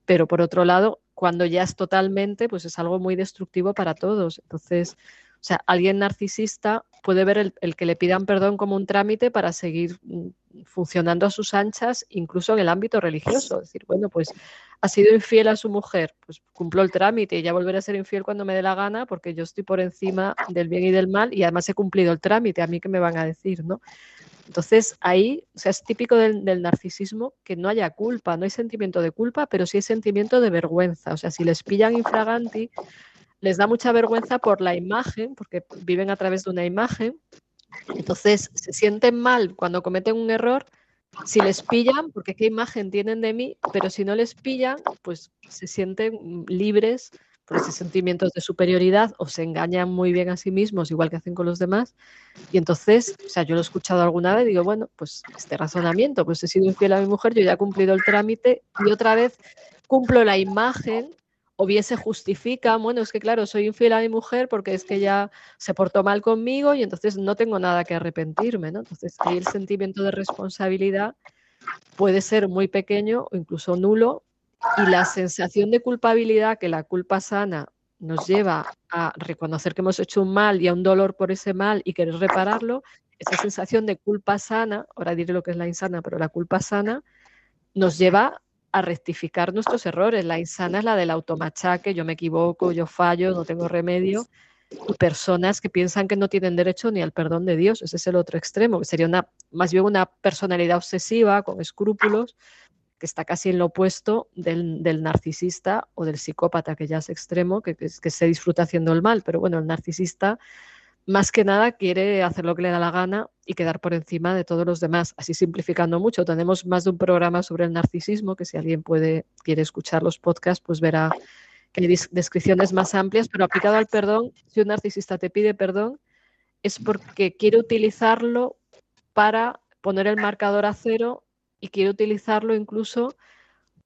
Pero por otro lado, cuando ya es totalmente, pues es algo muy destructivo para todos. Entonces, O sea, alguien narcisista puede ver el, que le pidan perdón como un trámite para seguir mm, funcionando a sus anchas, incluso en el ámbito religioso. Es decir, bueno, pues ha sido infiel a su mujer, pues cumplo el trámite y ya volveré a ser infiel cuando me dé la gana porque yo estoy por encima del bien y del mal y además he cumplido el trámite, a mí qué me van a decir, ¿no? Entonces ahí, o sea, es típico del, del, narcisismo que no haya culpa, no hay sentimiento de culpa, pero sí hay sentimiento de vergüenza. O sea, si les pillan infraganti, les da mucha vergüenza por la imagen, porque viven a través de una imagen. Entonces se sienten mal cuando cometen un error si les pillan, porque qué imagen tienen de mí, pero si no les pillan, pues se sienten libres por esos sentimientos de superioridad o se engañan muy bien a sí mismos, igual que hacen con los demás. Y entonces, o sea, yo lo he escuchado alguna vez digo, bueno, pues este razonamiento, pues he sido infiel a mi mujer, yo ya he cumplido el trámite y otra vez cumplo la imagen o bien se justifica, bueno, es que claro, soy infiel a mi mujer porque es que ya se portó mal conmigo y entonces no tengo nada que arrepentirme, ¿no? Entonces ahí el sentimiento de responsabilidad puede ser muy pequeño o incluso nulo y la sensación de culpabilidad que la culpa sana nos lleva a reconocer que hemos hecho un mal y a un dolor por ese mal y querer repararlo, esa sensación de culpa sana, ahora diré lo que es la insana, pero la culpa sana nos lleva a rectificar nuestros errores. La insana es la del automachaque, yo me equivoco, yo fallo, no tengo remedio. Y personas que piensan que no tienen derecho ni al perdón de Dios. Ese es el otro extremo, que sería una, más bien una personalidad obsesiva, con escrúpulos, que está casi en lo opuesto del, del narcisista o del psicópata, que ya es extremo, que, que, que se disfruta haciendo el mal. Pero bueno, el narcisista más que nada quiere hacer lo que le da la gana y quedar por encima de todos los demás. Así simplificando mucho, tenemos más de un programa sobre el narcisismo, que si alguien puede, quiere escuchar los podcasts, pues verá que hay descripciones más amplias, pero aplicado al perdón, si un narcisista te pide perdón, es porque quiere utilizarlo para poner el marcador a cero y quiere utilizarlo incluso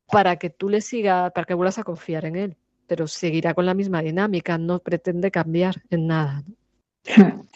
para que tú le sigas, para que vuelvas a confiar en él, pero seguirá con la misma dinámica, no pretende cambiar en nada.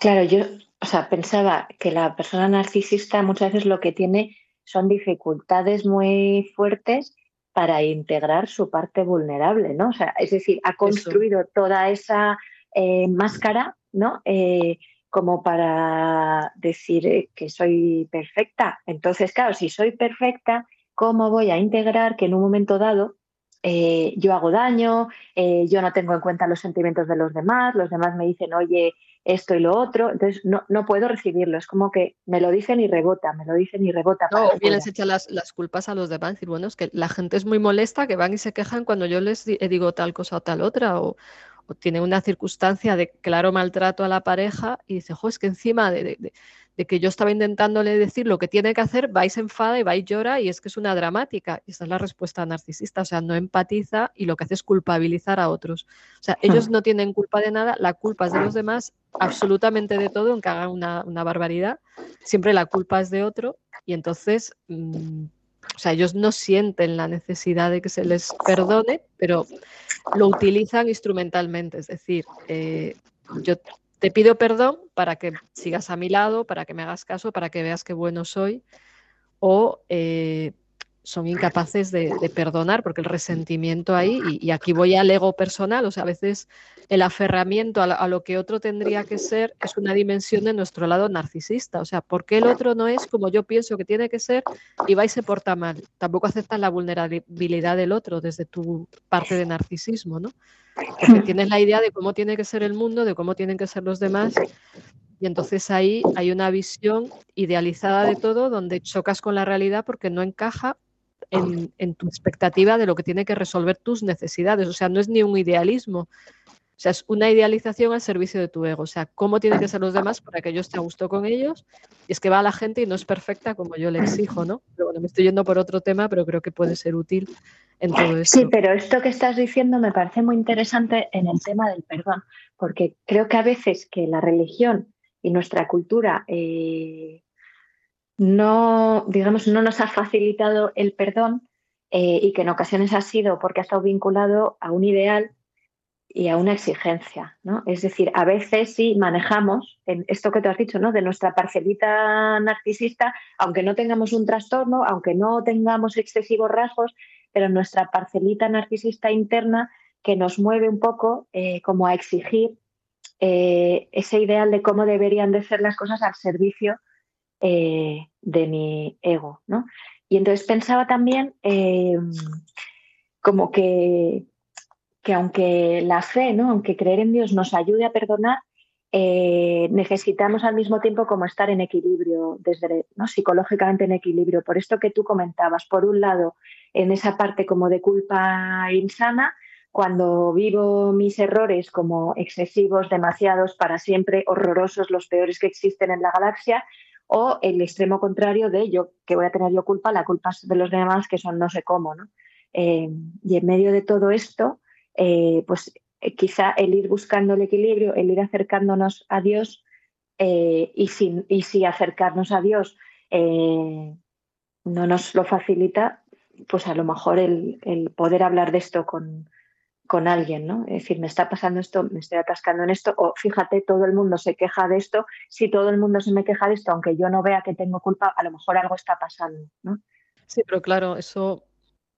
Claro, yo o sea, pensaba que la persona narcisista muchas veces lo que tiene son dificultades muy fuertes para integrar su parte vulnerable, ¿no? O sea, es decir, ha construido Eso. toda esa eh, máscara, ¿no? Eh, como para decir eh, que soy perfecta. Entonces, claro, si soy perfecta, ¿cómo voy a integrar que en un momento dado eh, yo hago daño, eh, yo no tengo en cuenta los sentimientos de los demás, los demás me dicen, oye, esto y lo otro, entonces no, no puedo recibirlo, es como que me lo dicen y rebota, me lo dicen y rebota. No, bien les echa las, las, culpas a los demás, decir, bueno, es que la gente es muy molesta, que van y se quejan cuando yo les digo tal cosa o tal otra, o, o tiene una circunstancia de claro maltrato a la pareja y dice, jo, es que encima de, de, de que yo estaba intentándole decir lo que tiene que hacer, vais enfada y vais llora y es que es una dramática. Y esa es la respuesta narcisista, o sea, no empatiza y lo que hace es culpabilizar a otros. O sea, ellos no tienen culpa de nada, la culpa es de los demás, absolutamente de todo, aunque hagan una, una barbaridad, siempre la culpa es de otro y entonces, mmm, o sea, ellos no sienten la necesidad de que se les perdone, pero lo utilizan instrumentalmente, es decir, eh, yo te pido perdón para que sigas a mi lado, para que me hagas caso, para que veas qué bueno soy, o eh, son incapaces de, perdonar, porque el resentimiento ahí, y, aquí voy al ego personal, o sea, a veces el aferramiento a, a, lo que otro tendría que ser es una dimensión de nuestro lado narcisista, o sea, ¿por qué el otro no es como yo pienso que tiene que ser y va y se porta mal? Tampoco aceptas la vulnerabilidad del otro desde tu parte de narcisismo, ¿no? Porque tienes la idea de cómo tiene que ser el mundo, de cómo tienen que ser los demás, y entonces ahí hay una visión idealizada de todo donde chocas con la realidad porque no encaja en, en, tu expectativa de lo que tiene que resolver tus necesidades. O sea, no es ni un idealismo. O sea, es una idealización al servicio de tu ego. O sea, cómo tienen que ser los demás para que yo esté a gusto con ellos. Y es que va a la gente y no es perfecta como yo le exijo, ¿no? Pero bueno, me estoy yendo por otro tema, pero creo que puede ser útil en todo esto. Sí, pero esto que estás diciendo me parece muy interesante en el tema del perdón, porque creo que a veces que la religión y nuestra cultura eh, no, digamos, no nos ha facilitado el perdón eh, y que en ocasiones ha sido porque ha estado vinculado a un ideal y a una exigencia, ¿no? Es decir, a veces sí manejamos en esto que tú has dicho, ¿no? De nuestra parcelita narcisista, aunque no tengamos un trastorno, aunque no tengamos excesivos rasgos, pero nuestra parcelita narcisista interna que nos mueve un poco eh, como a exigir eh, ese ideal de cómo deberían de ser las cosas al servicio eh, de mi ego. ¿no? Y entonces pensaba también em, como que, que aunque la fe, ¿no? aunque creer en Dios nos ayude a perdonar, eh, necesitamos al mismo tiempo como estar en equilibrio, desde ¿no? psicológicamente en equilibrio. Por esto que tú comentabas, por un lado, en esa parte como de culpa insana, cuando vivo mis errores como excesivos, demasiados, para siempre, horrorosos, los peores que existen en la galaxia, o el extremo contrario de yo, que voy a tener yo culpa, la culpa de los demás que son no sé cómo. ¿no? Eh, y en medio de todo esto, eh, pues eh, quizá el ir buscando el equilibrio, el ir acercándonos a Dios y, si, y si acercarnos a Dios no nos lo facilita, pues a lo mejor el, el poder hablar de esto con, con alguien, ¿no? Es decir, me está pasando esto, me estoy atascando en esto, o fíjate, todo el mundo se queja de esto, si todo el mundo se me queja de esto, aunque yo no vea que tengo culpa, a lo mejor algo está pasando, ¿no? Sí, pero claro, eso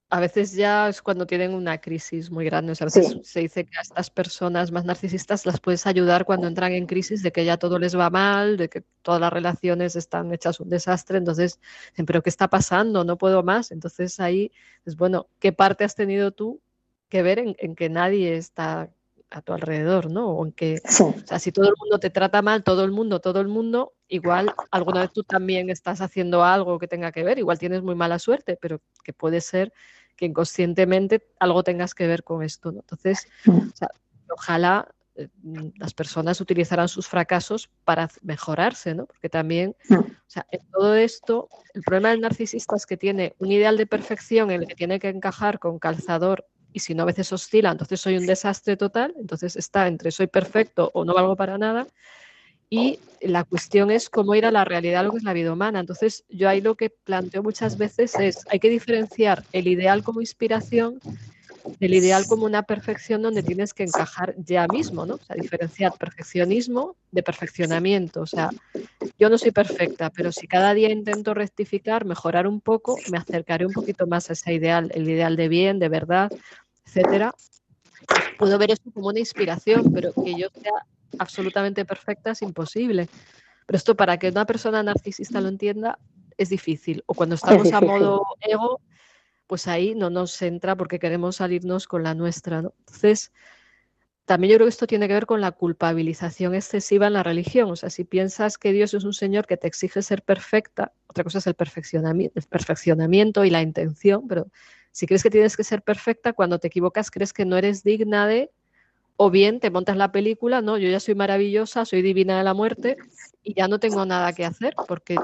a veces ya es cuando tienen una crisis muy grande. a veces se dice que a estas personas más narcisistas las puedes ayudar cuando entran en crisis de que ya todo les va mal, de que todas las relaciones están hechas un desastre. Entonces, pero ¿qué está pasando? No puedo más. Entonces ahí es bueno, ¿qué parte has tenido tú que ver en, que nadie está a tu alrededor, ¿no? O en que, o sea, si todo el mundo te trata mal, todo el mundo, todo el mundo, igual alguna vez tú también estás haciendo algo que tenga que ver, igual tienes muy mala suerte, pero que puede ser que inconscientemente algo tengas que ver con esto, ¿no? Entonces, ojalá eh, las personas utilizaran sus fracasos para mejorarse, ¿no? Porque también, o sea, en todo esto, el problema del narcisista es que tiene un ideal de perfección en el que tiene que encajar con calzador y si no a veces oscila, entonces soy un desastre total, entonces está entre soy perfecto o no valgo para nada. Y la cuestión es cómo ir a la realidad, lo que es la vida humana. Entonces, yo ahí lo que planteo muchas veces es, hay que diferenciar el ideal como inspiración del ideal como una perfección donde tienes que encajar ya mismo, ¿no? O sea, diferenciar perfeccionismo de perfeccionamiento. O sea, yo no soy perfecta, pero si cada día intento rectificar, mejorar un poco, me acercaré un poquito más a ese ideal, el ideal de bien, de verdad, etcétera, puedo ver esto como una inspiración, pero que yo sea absolutamente perfecta es imposible. Pero esto para que una persona narcisista lo entienda es difícil. O cuando estamos a modo ego, pues ahí no nos entra porque queremos salirnos con la nuestra. Entonces, también yo creo que esto tiene que ver con la culpabilización excesiva en la religión. O sea, si piensas que Dios es un Señor que te exige ser perfecta, otra cosa es el perfeccionamiento, el perfeccionamiento y la intención, pero si crees que tienes que ser perfecta, cuando te equivocas crees que no eres digna de, o bien te montas la película, no, yo ya soy maravillosa, soy divina de la muerte y ya no tengo nada que hacer, porque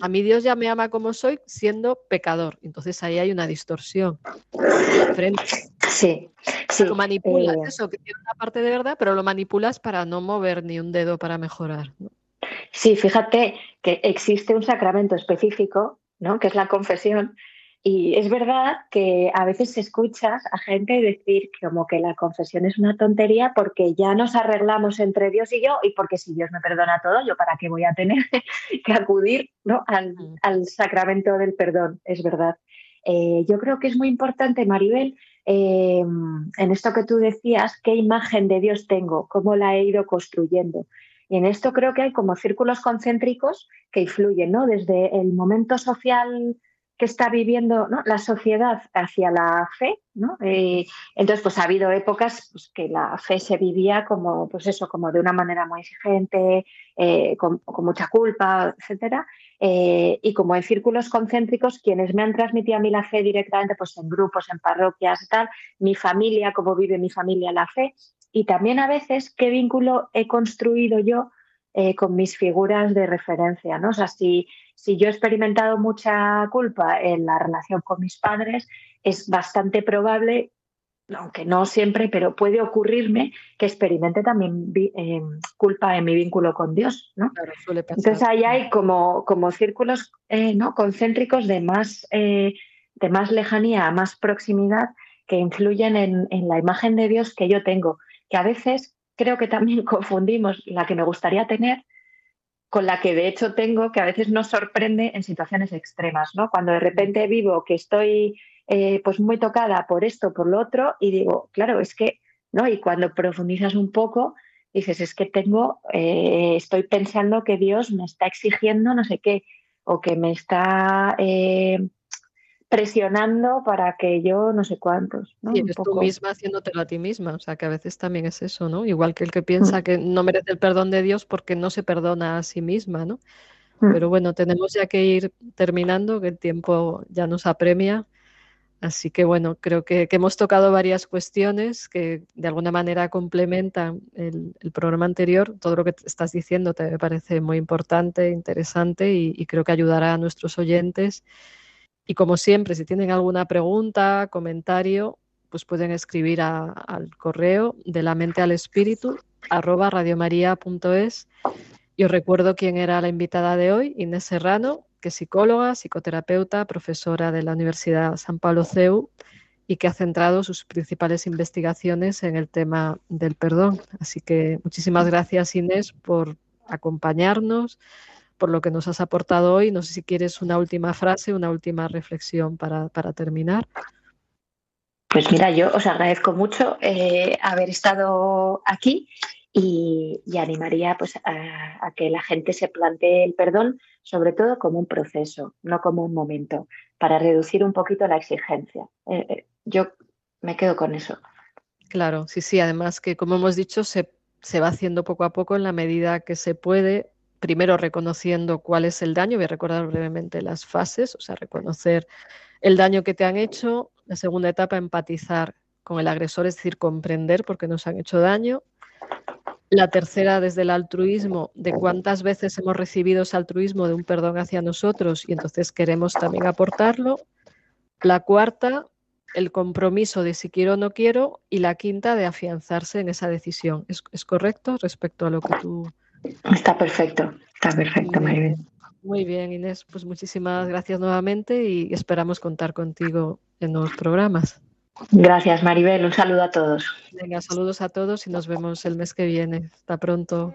a mí Dios ya me ama como soy siendo pecador. Entonces ahí hay una distorsión. Sí, sí. Lo manipulas, eh, eso, que tiene una parte de verdad, pero lo manipulas para no mover ni un dedo para mejorar. Sí, fíjate que existe un sacramento específico, ¿no? que es la confesión, y es verdad que a veces escuchas a gente decir como que la confesión es una tontería porque ya nos arreglamos entre Dios y yo y porque si Dios me perdona todo, yo para qué voy a tener que acudir ¿no? al, mm. sacramento del perdón, es verdad. Eh, yo creo que es muy importante, Maribel, eh, en esto que tú decías, qué imagen de Dios tengo, cómo la he ido construyendo. Y en esto creo que hay como círculos concéntricos que influyen, ¿no? Desde el momento social que está viviendo la sociedad hacia la fe, ¿no? Eh, entonces, pues ha habido épocas pues, que la fe se vivía como, pues eso, como de una manera muy exigente, eh, con, mucha culpa, etcétera. Eh, y como en círculos concéntricos, quienes me han transmitido a mí la fe directamente, pues en grupos, en parroquias, tal, mi familia, cómo vive mi familia la fe, y también a veces qué vínculo he construido yo con mis figuras de referencia, ¿no? O sea, si si yo he experimentado mucha culpa en la relación con mis padres, es bastante probable, aunque no siempre, pero puede ocurrirme que experimente también eh, culpa en mi vínculo con Dios. ¿no? Entonces ahí hay como, como círculos eh, ¿no? concéntricos de más, eh, de más lejanía, más proximidad, que influyen en, en la imagen de Dios que yo tengo, que a veces creo que también confundimos la que me gustaría tener con la que de hecho tengo, que a veces nos sorprende en situaciones extremas, ¿no? Cuando de repente vivo que estoy eh, pues muy tocada por esto, por lo otro, y digo, claro, es que, ¿no? Y cuando profundizas un poco, dices, es que tengo, eh, estoy pensando que Dios me está exigiendo no sé qué, o que me está eh, presionando para que yo no sé cuántos. ¿no? Y eres tú misma haciéndotelo a ti misma, o sea que a veces también es eso, ¿no? Igual que el que piensa mm. que no merece el perdón de Dios porque no se perdona a sí misma, ¿no? Mm. Pero bueno, tenemos ya que ir terminando, que el tiempo ya nos apremia. Así que bueno, creo que, hemos tocado varias cuestiones que de alguna manera complementan el, programa anterior. Todo lo que estás diciendo te parece muy importante, interesante y, creo que ayudará a nuestros oyentes. Y como siempre, si tienen alguna pregunta, comentario, pues pueden escribir al correo de la mente al espíritu arroba radiomaria.es. Y os recuerdo quién era la invitada de hoy, Inés Serrano, que es psicóloga, psicoterapeuta, profesora de la Universidad San Pablo CEU y que ha centrado sus principales investigaciones en el tema del perdón. Así que muchísimas gracias Inés por acompañarnos, por lo que nos has aportado hoy. No sé si quieres una última frase, una última reflexión para, terminar. Pues mira, yo os agradezco mucho eh, haber estado aquí y, animaría pues, a, que la gente se plantee el perdón sobre todo como un proceso, no como un momento, para reducir un poquito la exigencia. Eh, eh, yo me quedo con eso. Claro, sí, sí, además que como hemos dicho, se, se va haciendo poco a poco en la medida que se puede, primero reconociendo cuál es el daño, voy a recordar brevemente las fases, o sea, reconocer el daño que te han hecho, la segunda etapa, empatizar con el agresor, es decir, comprender por qué nos han hecho daño, la tercera, desde el altruismo, de cuántas veces hemos recibido ese altruismo de un perdón hacia nosotros y entonces queremos también aportarlo. La cuarta, el compromiso de si quiero o no quiero. Y la quinta, de afianzarse en esa decisión. ¿Es, correcto respecto a lo que tú... Está perfecto, está perfecto, Maribel. Muy bien, Inés. Pues muchísimas gracias nuevamente y esperamos contar contigo en nuevos programas. Gracias, Maribel. Un saludo a todos. Venga, saludos a todos y nos vemos el mes que viene. Hasta pronto.